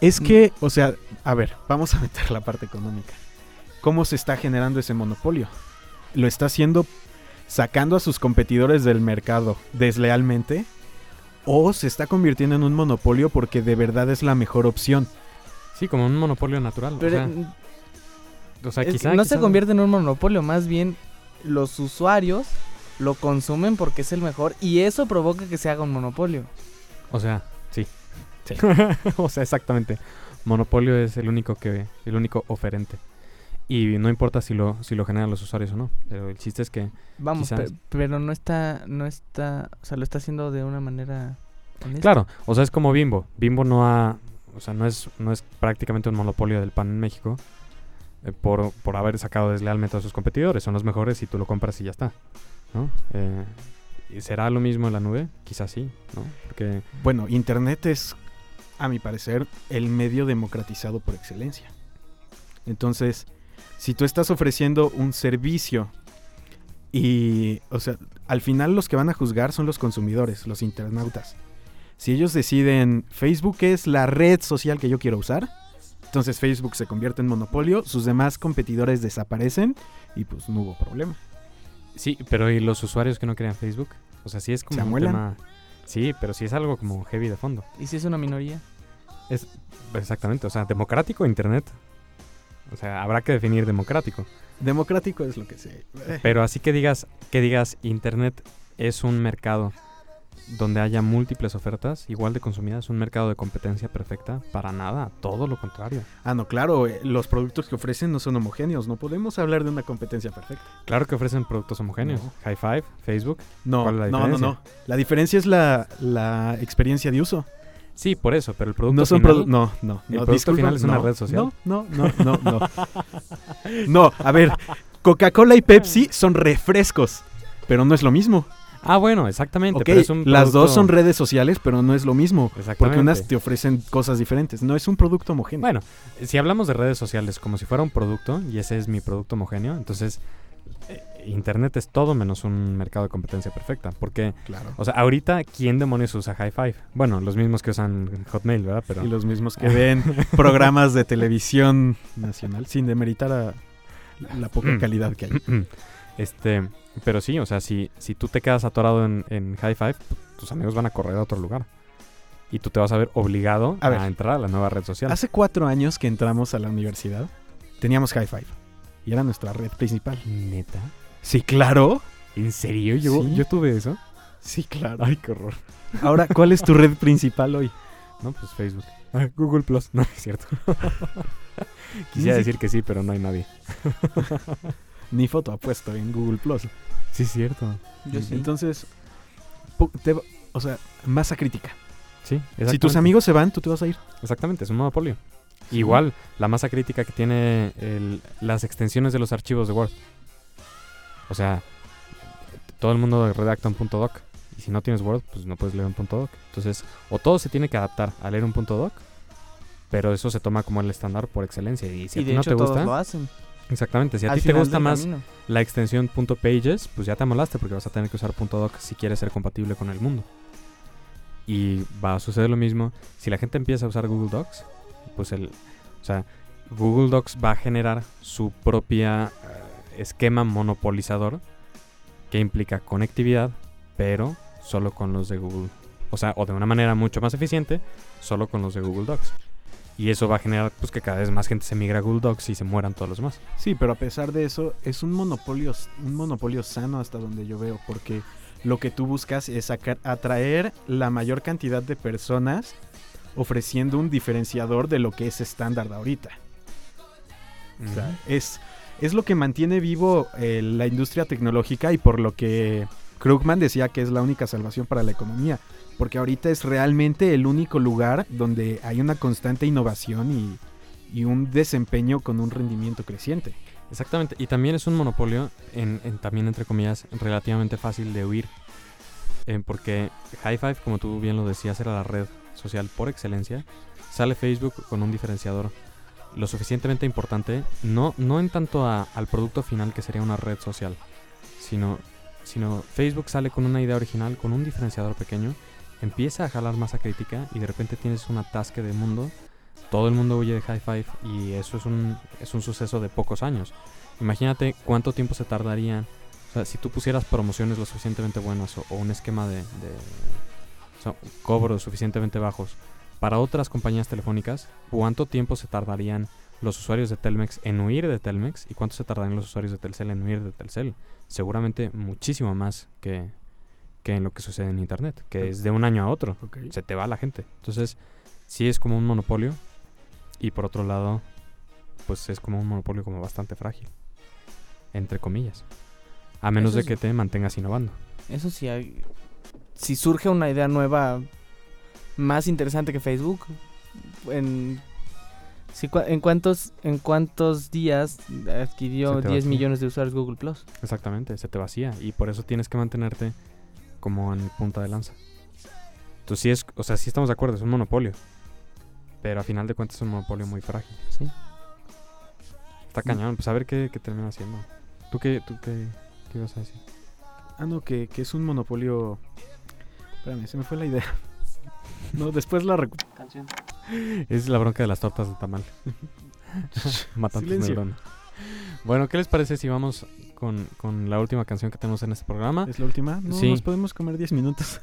Es que, o sea, a ver, vamos a meter la parte económica. ¿Cómo se está generando ese monopolio? ¿Lo está haciendo sacando a sus competidores del mercado deslealmente? ¿O se está convirtiendo en un monopolio porque de verdad es la mejor opción? Sí, como un monopolio natural. Pero, o sea, o sea, es- quizá, no se convierte en un monopolio, más bien los usuarios lo consumen porque es el mejor y eso provoca que se haga un monopolio. O sea, sí. o sea, exactamente. Monopolio es el único que, el único oferente. Y no importa si lo, si lo generan los usuarios o no. Pero el chiste es que Vamos, Quizás. pero no está, no está, o sea, lo está haciendo de una manera honesta. Claro, o sea, es como Bimbo. Bimbo no ha, o sea, no es, no es prácticamente un monopolio del pan en México eh, por, por haber sacado deslealmente a sus competidores. Son los mejores y tú lo compras y ya está, ¿no? Eh, ¿y ¿Será lo mismo en la nube? Quizás sí, ¿no? Porque, Bueno, Internet es, a mi parecer, el medio democratizado por excelencia. Entonces, si tú estás ofreciendo un servicio y, o sea, al final los que van a juzgar son los consumidores, los internautas. Si ellos deciden Facebook es la red social que yo quiero usar, entonces Facebook se convierte en monopolio, sus demás competidores desaparecen y pues no hubo problema. sí, pero ¿y los usuarios que no crean Facebook? O sea, sí es como Se un tema... Sí, pero sí es algo como heavy de fondo. ¿Y si es una minoría? Es exactamente, o sea, democrático Internet. O sea, habrá que definir democrático. Democrático es lo que se... eh, Pero así que digas, que digas Internet es un mercado donde haya múltiples ofertas, igual de consumidas, un mercado de competencia perfecta, para nada, todo lo contrario. Ah, no, claro, eh, los productos que ofrecen no son homogéneos, no podemos hablar de una competencia perfecta. Claro que ofrecen productos homogéneos. No. High Five, Facebook. No, ¿Cuál es la no, no, no. La diferencia es la, la experiencia de uso. Sí, por eso, pero el producto No son final, produ- No, no. ¿El no, producto final es una no, red social? No, no, no, no, no. No, a ver, Coca-Cola y Pepsi son refrescos, pero no es lo mismo. Ah, bueno, exactamente. Ok, pero es un las dos producto- son redes sociales, pero no es lo mismo. Exactamente. Porque unas te ofrecen cosas diferentes. No es un producto homogéneo. Bueno, si hablamos de redes sociales como si fuera un producto, y ese es mi producto homogéneo, entonces Internet es todo menos un mercado de competencia perfecta. Porque, claro. o sea, ahorita, ¿quién demonios usa High Five? Bueno, los mismos que usan Hotmail, ¿verdad? Pero, Y los mismos que ven programas de televisión nacional, sin demeritar a la poca calidad que hay. este, pero sí, o sea, si, si tú te quedas atorado en, en High Five, tus amigos van a correr a otro lugar. Y tú te vas a ver obligado A a, entrar a la nueva red social. Hace cuatro años que entramos a la universidad, teníamos High Five. Y era nuestra red principal. ¿Neta? Sí, claro. ¿En serio? ¿Yo, Sí. yo tuve eso? Sí, claro. Ay, qué horror. Ahora, ¿cuál es tu red principal hoy? No, pues Facebook. Ah, Google Plus. No, es cierto. Quisiera decir que sí, pero no hay nadie. Ni foto apuesto en Google Plus. Sí, es cierto. Yo sí. Entonces, te va- o sea, masa crítica. Sí, Si tus amigos se van, tú te vas a ir. Exactamente, es un monopolio. Igual, la masa crítica que tiene el- las extensiones de los archivos de Word. O sea, todo el mundo redacta un punto doc. Y si no tienes Word, pues no puedes leer un punto doc. Entonces, o todo se tiene que adaptar a leer un punto doc. Pero eso se toma como el estándar por excelencia. Y si y a ti de no hecho te todos gusta, lo hacen. exactamente. Si a ti te gusta más camino. la extensión .pages, pues ya te amolaste porque vas a tener que usar .doc si quieres ser compatible con el mundo. Y va a suceder lo mismo si la gente empieza a usar Google Docs, pues el, o sea, Google Docs va a generar su propia eh, esquema monopolizador que implica conectividad, pero solo con los de Google. O sea, o de una manera mucho más eficiente, solo con los de Google Docs. Y eso va a generar pues que cada vez más gente se migra a Google Docs y se mueran todos los demás. Sí, pero a pesar de eso, es un monopolio, un monopolio sano hasta donde yo veo, porque lo que tú buscas es sacar- atraer la mayor cantidad de personas ofreciendo un diferenciador de lo que es estándar ahorita. O sea, es, es lo que mantiene vivo eh, la industria tecnológica y por lo que Krugman decía que es la única salvación para la economía. Porque ahorita es realmente el único lugar donde hay una constante innovación y, un desempeño con un rendimiento creciente. Exactamente, y también es un monopolio, en, en- también entre comillas, relativamente fácil de huir. Eh, porque High Five, como tú bien lo decías, era la red social por excelencia. Sale Facebook con un diferenciador lo suficientemente importante, no, no en tanto a- al producto final que sería una red social, sino, sino Facebook sale con una idea original, con un diferenciador pequeño, empieza a jalar masa crítica y de repente tienes un atasque de mundo todo el mundo huye de High Five y eso es un, es un suceso de pocos años. Imagínate cuánto tiempo se tardarían. O sea, si tú pusieras promociones lo suficientemente buenas o, un esquema de, de o cobros suficientemente bajos para otras compañías telefónicas, ¿cuánto tiempo se tardarían los usuarios de Telmex en huir de Telmex y cuánto se tardarían los usuarios de Telcel en huir de Telcel? Seguramente muchísimo más que, que en lo que sucede en Internet, que es de un año a otro. Se te va la gente. Entonces, sí es como un monopolio y por otro lado, pues es como un monopolio como bastante frágil, entre comillas. A menos de que te mantengas innovando. Eso sí, hay- si surge una idea nueva más interesante que Facebook, en, si cua- ¿en, cuántos, ¿en cuántos días adquirió Se te 10 vacía. millones de usuarios Google Plus? Exactamente, se te vacía y por eso tienes que mantenerte como en punta de lanza. Entonces sí es, o sea, sí estamos de acuerdo, es un monopolio. Pero a final de cuentas es un monopolio muy frágil. Sí. Está cañón, pues a ver qué, qué termina haciendo. ¿Tú qué, tú qué, qué ibas a decir? Ah, no, que, que es un monopolio. Espérame, se me fue la idea. No, después la recupero. Es la bronca de las tortas de tamal. Matan tus neuronas. Bueno, ¿qué les parece si vamos con, con la última canción que tenemos en este programa? ¿Es la última? No, Sí. nos podemos comer 10 minutos.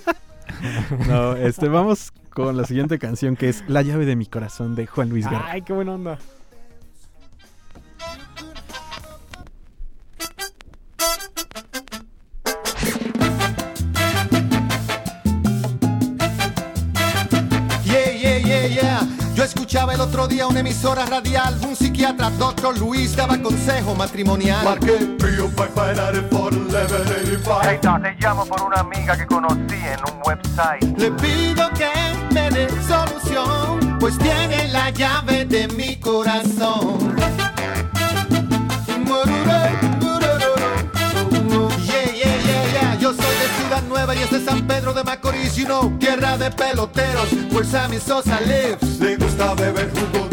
no, este, vamos con la siguiente canción que es La llave de mi corazón de Juan Luis Guerra. ¡Ay, qué buena onda! Día una emisora radial. Un psiquiatra, doctor Luis, daba consejo matrimonial. Marqué Prio 5584 Hey, te llamo por una amiga que conocí en un website. Le pido que me dé solución, pues tiene la llave de mi corazón. Yeah, yeah, yeah, yeah. Yo soy de Ciudad Nueva y es de San Pedro de Macorís, you know, tierra de peloteros, where Sammy Sosa lives. Le gusta beber jugo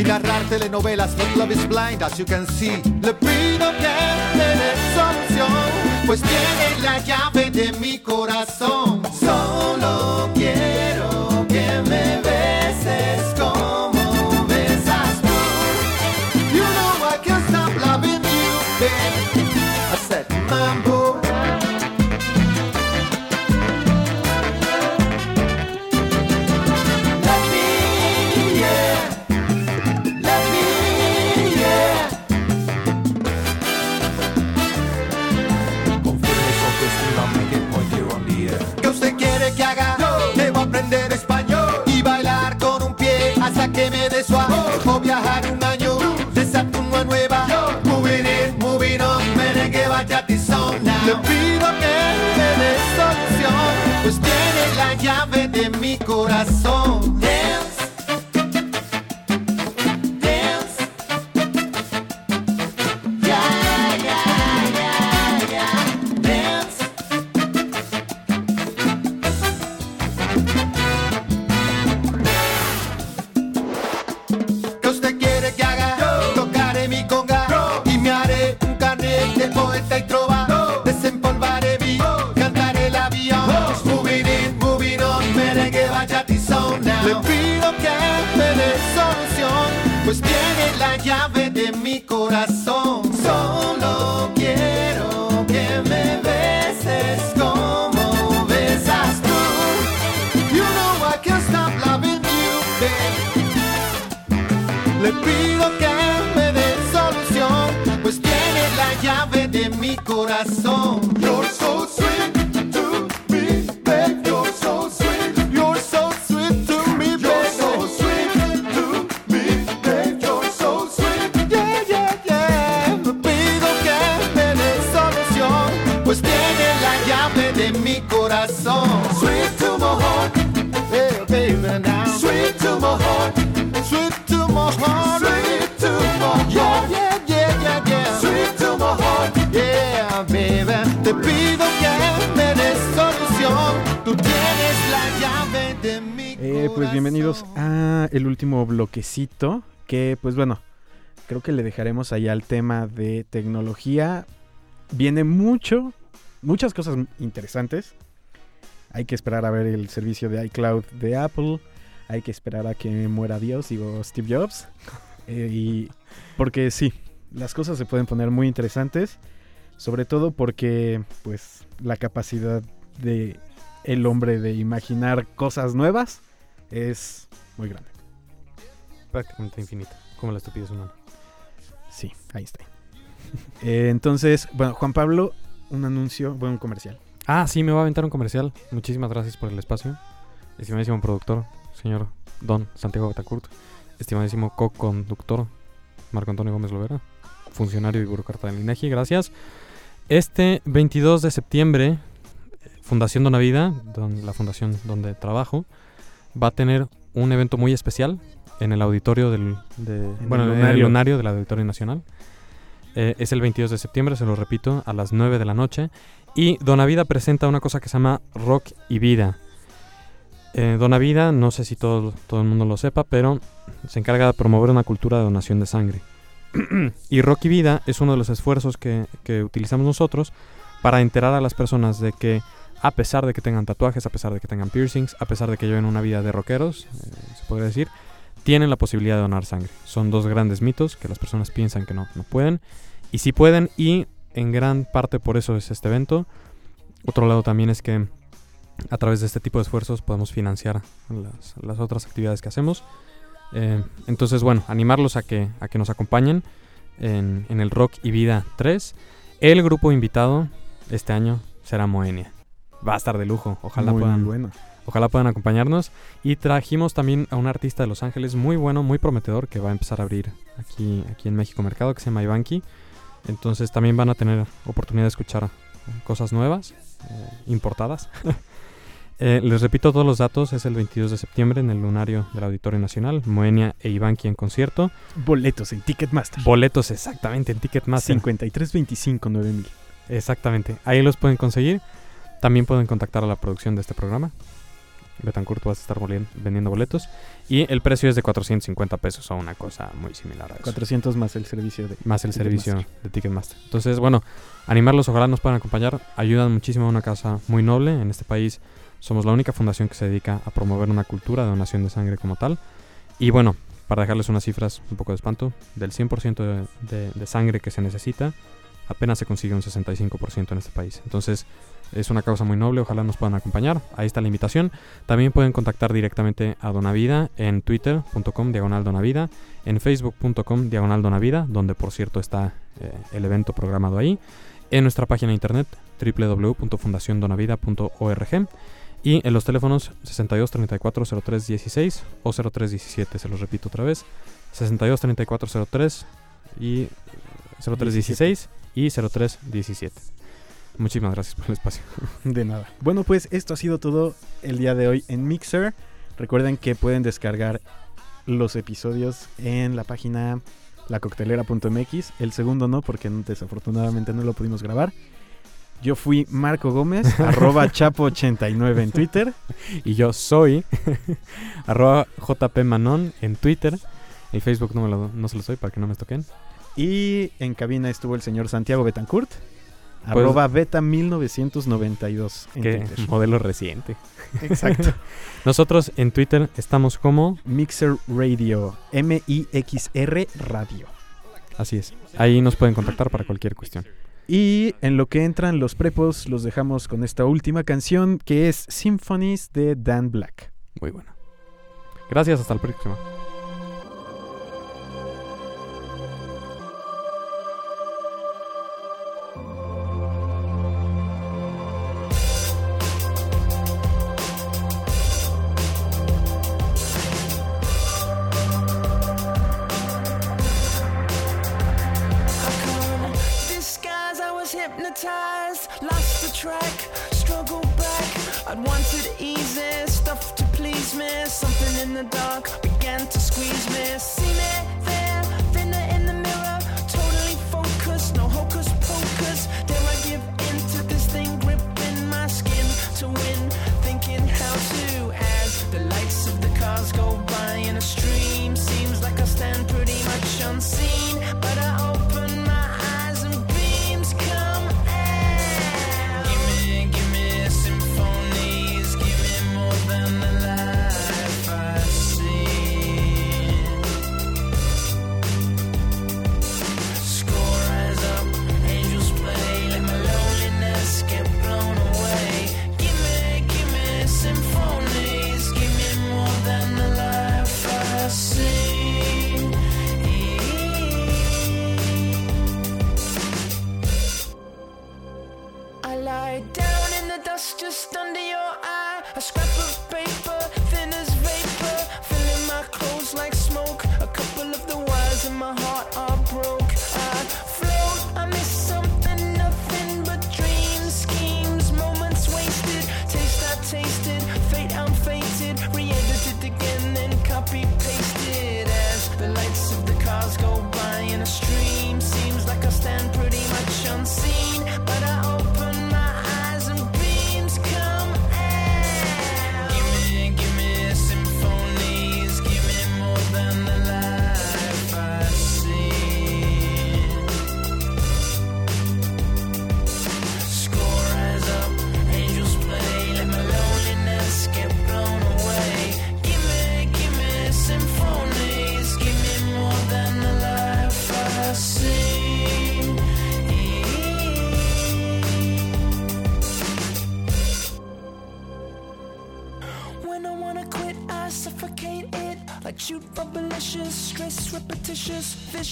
y narrar telenovelas, but love is blind, as you can see. Le pido que me dé solución, pues tiene la llave de mi corazón. Solo Le pido que me dé solución, pues tiene la llave de mi corazón. De mi corazón. Sweet to my heart. Hey, baby, now. Sweet to my heart. Sweet to my heart. Sweet to my heart. Yeah, yeah, yeah, yeah, yeah. Sweet to my heart. Yeah, baby. Te pido que me des solución. Tú tienes la llave de mi Eh, pues bienvenidos a el último bloquecito. Que pues bueno, creo que le dejaremos allá al tema de tecnología. Viene mucho, muchas cosas interesantes. Hay que esperar a ver el servicio de iCloud de Apple. hay que esperar a que muera Dios, digo Steve Jobs. Eh, y porque sí, las cosas se pueden poner muy interesantes, sobre todo porque pues la capacidad de el hombre de imaginar cosas nuevas es muy grande. Prácticamente infinita, como la estupidez humana. Sí, Einstein. Eh, entonces, bueno, Juan Pablo, un anuncio, bueno, un comercial. Ah, sí, me va a aventar un comercial. Muchísimas gracias por el espacio. Estimadísimo productor, señor Don Santiago Betacourt. Estimadísimo co-conductor, Marco Antonio Gómez Lovera. Funcionario y burócrata del INEGI, gracias. Este 22 de septiembre, Fundación Dona Vida, don- la fundación donde trabajo, va a tener un evento muy especial en el auditorio del de- el bueno, en el lunario del Auditorio Nacional. Eh, es el 22 de septiembre, se lo repito, a las 9 de la noche. Y Dona Vida presenta una cosa que se llama Rock y Vida. Eh, Dona Vida, no sé si todo, todo el mundo lo sepa, pero se encarga de promover una cultura de donación de sangre. y Rock y Vida es uno de los esfuerzos que, que utilizamos nosotros para enterar a las personas de que a pesar de que tengan tatuajes, a pesar de que tengan piercings, a pesar de que lleven una vida de rockeros, eh, se podría decir, tienen la posibilidad de donar sangre. Son dos grandes mitos que las personas piensan que no, no pueden. Y sí pueden y en gran parte por eso es este evento. Otro lado también es que a través de este tipo de esfuerzos podemos financiar las, las otras actividades que hacemos. Eh, entonces, bueno, animarlos a que, a que nos acompañen en, en el Rock y Vida 3. El grupo invitado este año será Moenia. Va a estar de lujo. Ojalá muy puedan, bueno. Ojalá puedan acompañarnos. Y trajimos también a un artista de Los Ángeles muy bueno, muy prometedor, que va a empezar a abrir aquí, aquí en México Mercado, que se llama Ivanki. Entonces también van a tener oportunidad de escuchar eh, cosas nuevas, eh, importadas. Eh, les repito todos los datos, es el 22 de septiembre en el lunario del Auditorio Nacional, Moenia e Ivanki en concierto. Boletos en Ticketmaster. Boletos exactamente en Ticketmaster. 5325 9000. Exactamente, ahí los pueden conseguir. También pueden contactar a la producción de este programa. Betancourt vas a estar vendiendo boletos. Y el precio es de 450 pesos o una cosa muy similar a eso. 400 más el servicio de Más el servicio Ticketmaster. de Ticketmaster. Entonces, bueno, animarlos, ojalá nos puedan acompañar. Ayudan muchísimo a una causa muy noble. En este país somos la única fundación que se dedica a promover una cultura de donación de sangre como tal. Y bueno, para dejarles unas cifras un poco de espanto, del 100% de, de- de sangre que se necesita, apenas se consigue un 65% en este país. Entonces, es una causa muy noble, ojalá nos puedan acompañar. Ahí está la invitación. También pueden contactar directamente a Donavida en twitter.com diagonal Donavida, en facebook.com diagonal Donavida, donde por cierto está eh, el evento programado ahí, en nuestra página de internet www.fundaciondonavida.org y en los teléfonos 62 34 03 16 o 03 17, se los repito otra vez, 62 34 03 y 03 16 y 03 17. Muchísimas gracias por el espacio. De nada. Bueno, pues esto ha sido todo el día de hoy en Mixer. Recuerden que pueden descargar los episodios en la página lacoctelera.mx. El segundo no, porque desafortunadamente no lo pudimos grabar. Yo fui Marco Gómez, arroba chapo89 en Twitter. Y yo soy arroba jpmanon en Twitter. En Facebook no, me lo, no se lo soy para que no me toquen. Y en cabina estuvo el señor Santiago Betancourt, Pues- arroba beta 1992 en Que Twitter. modelo reciente. Exacto. Nosotros en Twitter estamos como... Mixer Radio, M-I-X-R Radio. Así es. Ahí nos pueden contactar para cualquier cuestión. Y en lo que entran los prepos, los dejamos con esta última canción que es Symphonies de Dan Black. Muy buena. Gracias, hasta el próximo. Lost the track, struggled back. I'd wanted easy stuff to please me. Something in the dark began to squeeze me. See me there, thinner in the mirror, totally focused, no hocus pocus. Dare I give in to this thing gripping my skin to win? Thinking how to as the lights of the cars go by in a stream. Seems like I stand pretty much unseen,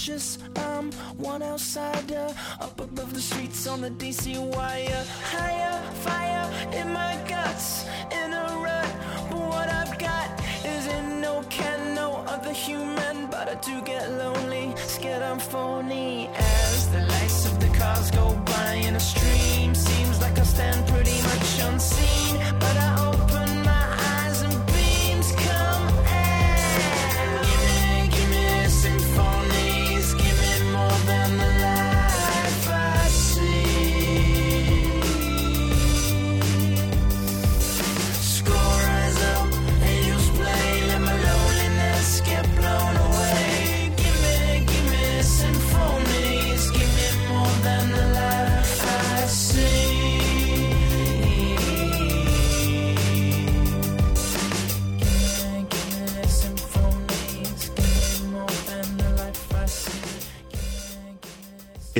anxious I'm one outsider Up above the streets on the DC wire. Higher, fire in my guts In a rut, but what I've got Isn't no can, no other human. But I do get lonely, scared I'm phony. As the lights of the cars go by in a stream Seems like I stand pretty much unseen. But I open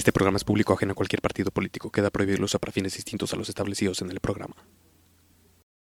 Este programa es público ajeno a cualquier partido político. Queda prohibido el uso para fines distintos a los establecidos en el programa.